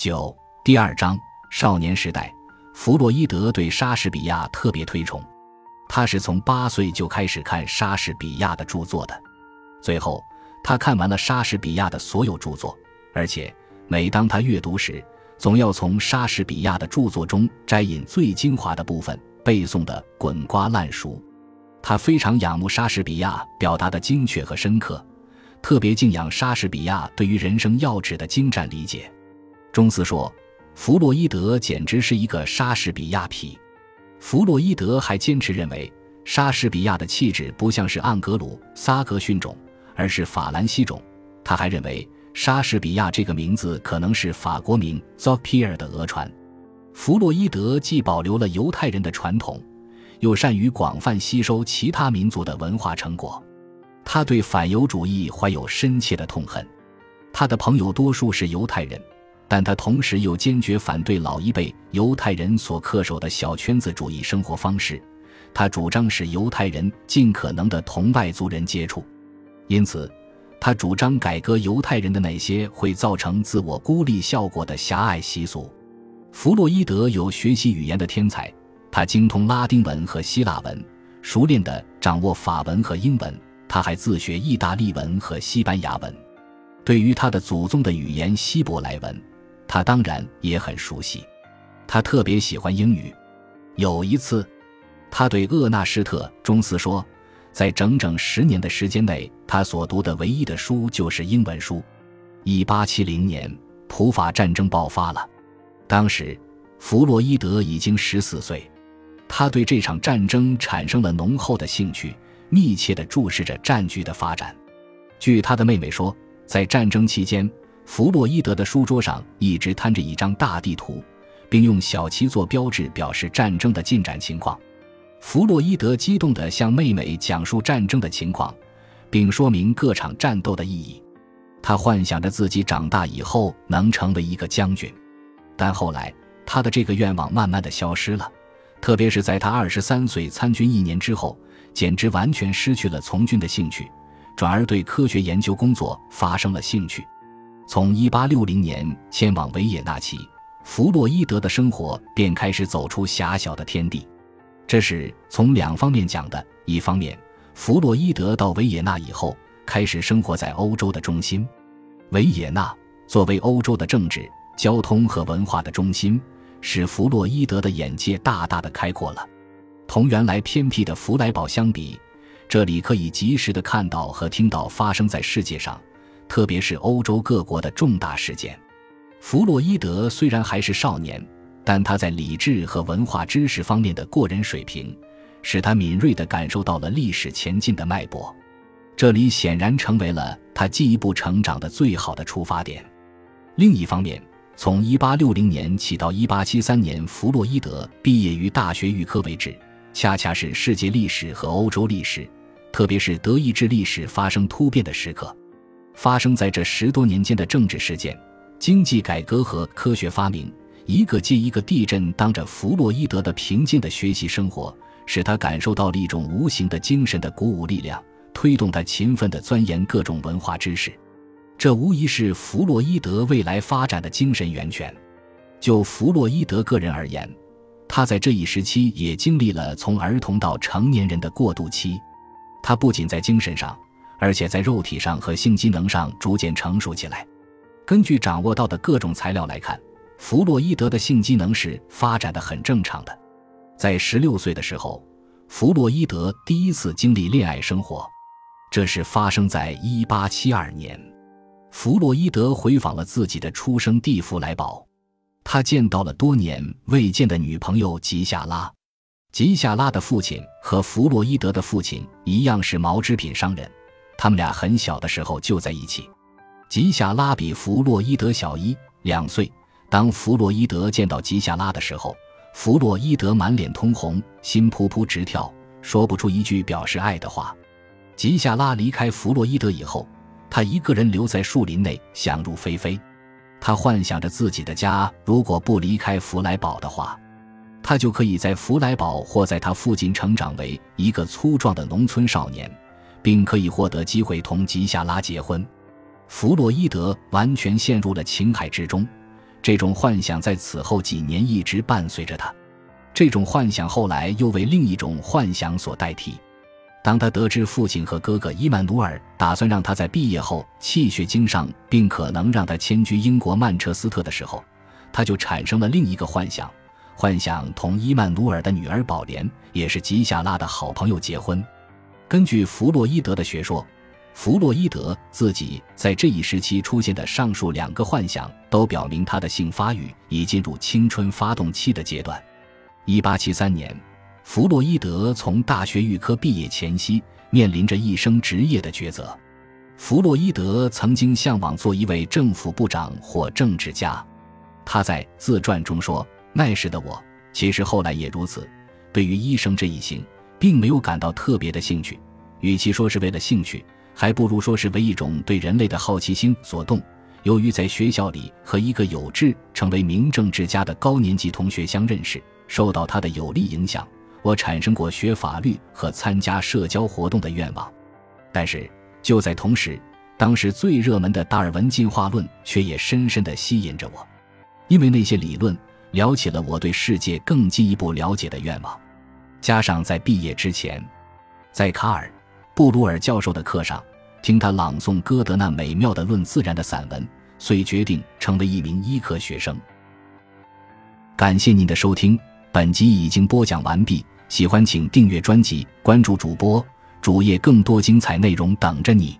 九第二章少年时代，弗洛伊德对莎士比亚特别推崇，他是从八岁就开始看莎士比亚的著作的。最后，他看完了莎士比亚的所有著作，而且每当他阅读时，总要从莎士比亚的著作中摘引最精华的部分，背诵的滚瓜烂熟。他非常仰慕莎士比亚表达的精确和深刻，特别敬仰莎士比亚对于人生要旨的精湛理解。中斯说：“弗洛伊德简直是一个莎士比亚痞。”弗洛伊德还坚持认为，莎士比亚的气质不像是盎格鲁撒克逊种，而是法兰西种。他还认为，莎士比亚这个名字可能是法国名 z o p i e r 的讹传。弗洛伊德既保留了犹太人的传统，又善于广泛吸收其他民族的文化成果。他对反犹主义怀有深切的痛恨。他的朋友多数是犹太人。但他同时又坚决反对老一辈犹太人所恪守的小圈子主义生活方式，他主张使犹太人尽可能的同外族人接触，因此，他主张改革犹太人的那些会造成自我孤立效果的狭隘习俗。弗洛伊德有学习语言的天才，他精通拉丁文和希腊文，熟练地掌握法文和英文，他还自学意大利文和西班牙文。对于他的祖宗的语言希伯来文。他当然也很熟悉，他特别喜欢英语。有一次，他对厄纳施特·中斯说，在整整十年的时间内，他所读的唯一的书就是英文书。一八七零年，普法战争爆发了，当时弗洛伊德已经十四岁，他对这场战争产生了浓厚的兴趣，密切地注视着战局的发展。据他的妹妹说，在战争期间。弗洛伊德的书桌上一直摊着一张大地图，并用小旗做标志，表示战争的进展情况。弗洛伊德激动地向妹妹讲述战争的情况，并说明各场战斗的意义。他幻想着自己长大以后能成为一个将军，但后来他的这个愿望慢慢的消失了。特别是在他二十三岁参军一年之后，简直完全失去了从军的兴趣，转而对科学研究工作发生了兴趣。从1860年迁往维也纳起，弗洛伊德的生活便开始走出狭小的天地。这是从两方面讲的：一方面，弗洛伊德到维也纳以后，开始生活在欧洲的中心。维也纳作为欧洲的政治、交通和文化的中心，使弗洛伊德的眼界大大的开阔了。同原来偏僻的弗莱堡相比，这里可以及时的看到和听到发生在世界上。特别是欧洲各国的重大事件，弗洛伊德虽然还是少年，但他在理智和文化知识方面的过人水平，使他敏锐地感受到了历史前进的脉搏。这里显然成为了他进一步成长的最好的出发点。另一方面，从1860年起到1873年，弗洛伊德毕业于大学预科为止，恰恰是世界历史和欧洲历史，特别是德意志历史发生突变的时刻。发生在这十多年间的政治事件、经济改革和科学发明，一个接一个地震当着弗洛伊德的平静的学习生活，使他感受到了一种无形的精神的鼓舞力量，推动他勤奋地钻研各种文化知识。这无疑是弗洛伊德未来发展的精神源泉。就弗洛伊德个人而言，他在这一时期也经历了从儿童到成年人的过渡期。他不仅在精神上。而且在肉体上和性机能上逐渐成熟起来。根据掌握到的各种材料来看，弗洛伊德的性机能是发展的很正常的。在十六岁的时候，弗洛伊德第一次经历恋爱生活，这是发生在一八七二年。弗洛伊德回访了自己的出生地弗莱堡，他见到了多年未见的女朋友吉夏拉。吉夏拉的父亲和弗洛伊德的父亲一样是毛织品商人。他们俩很小的时候就在一起。吉夏拉比弗洛伊德小一两岁。当弗洛伊德见到吉夏拉的时候，弗洛伊德满脸通红，心扑扑直跳，说不出一句表示爱的话。吉夏拉离开弗洛伊德以后，他一个人留在树林内，想入非非。他幻想着自己的家如果不离开弗莱堡的话，他就可以在弗莱堡或在他附近成长为一个粗壮的农村少年。并可以获得机会同吉夏拉结婚，弗洛伊德完全陷入了情海之中，这种幻想在此后几年一直伴随着他。这种幻想后来又为另一种幻想所代替。当他得知父亲和哥哥伊曼努尔打算让他在毕业后气血经上，并可能让他迁居英国曼彻斯特的时候，他就产生了另一个幻想：幻想同伊曼努尔的女儿宝莲，也是吉夏拉的好朋友结婚。根据弗洛伊德的学说，弗洛伊德自己在这一时期出现的上述两个幻想，都表明他的性发育已进入青春发动期的阶段。一八七三年，弗洛伊德从大学预科毕业前夕，面临着一生职业的抉择。弗洛伊德曾经向往做一位政府部长或政治家。他在自传中说：“那时的我，其实后来也如此，对于医生这一行，并没有感到特别的兴趣。与其说是为了兴趣，还不如说是为一种对人类的好奇心所动。由于在学校里和一个有志成为名政治家的高年级同学相认识。”受到他的有力影响，我产生过学法律和参加社交活动的愿望。但是就在同时，当时最热门的达尔文进化论却也深深地吸引着我，因为那些理论撩起了我对世界更进一步了解的愿望。加上在毕业之前，在卡尔·布鲁尔教授的课上听他朗诵歌德那美妙的《论自然》的散文，遂决定成为一名医科学生。感谢您的收听。本集已经播讲完毕，喜欢请订阅专辑，关注主播主页，更多精彩内容等着你。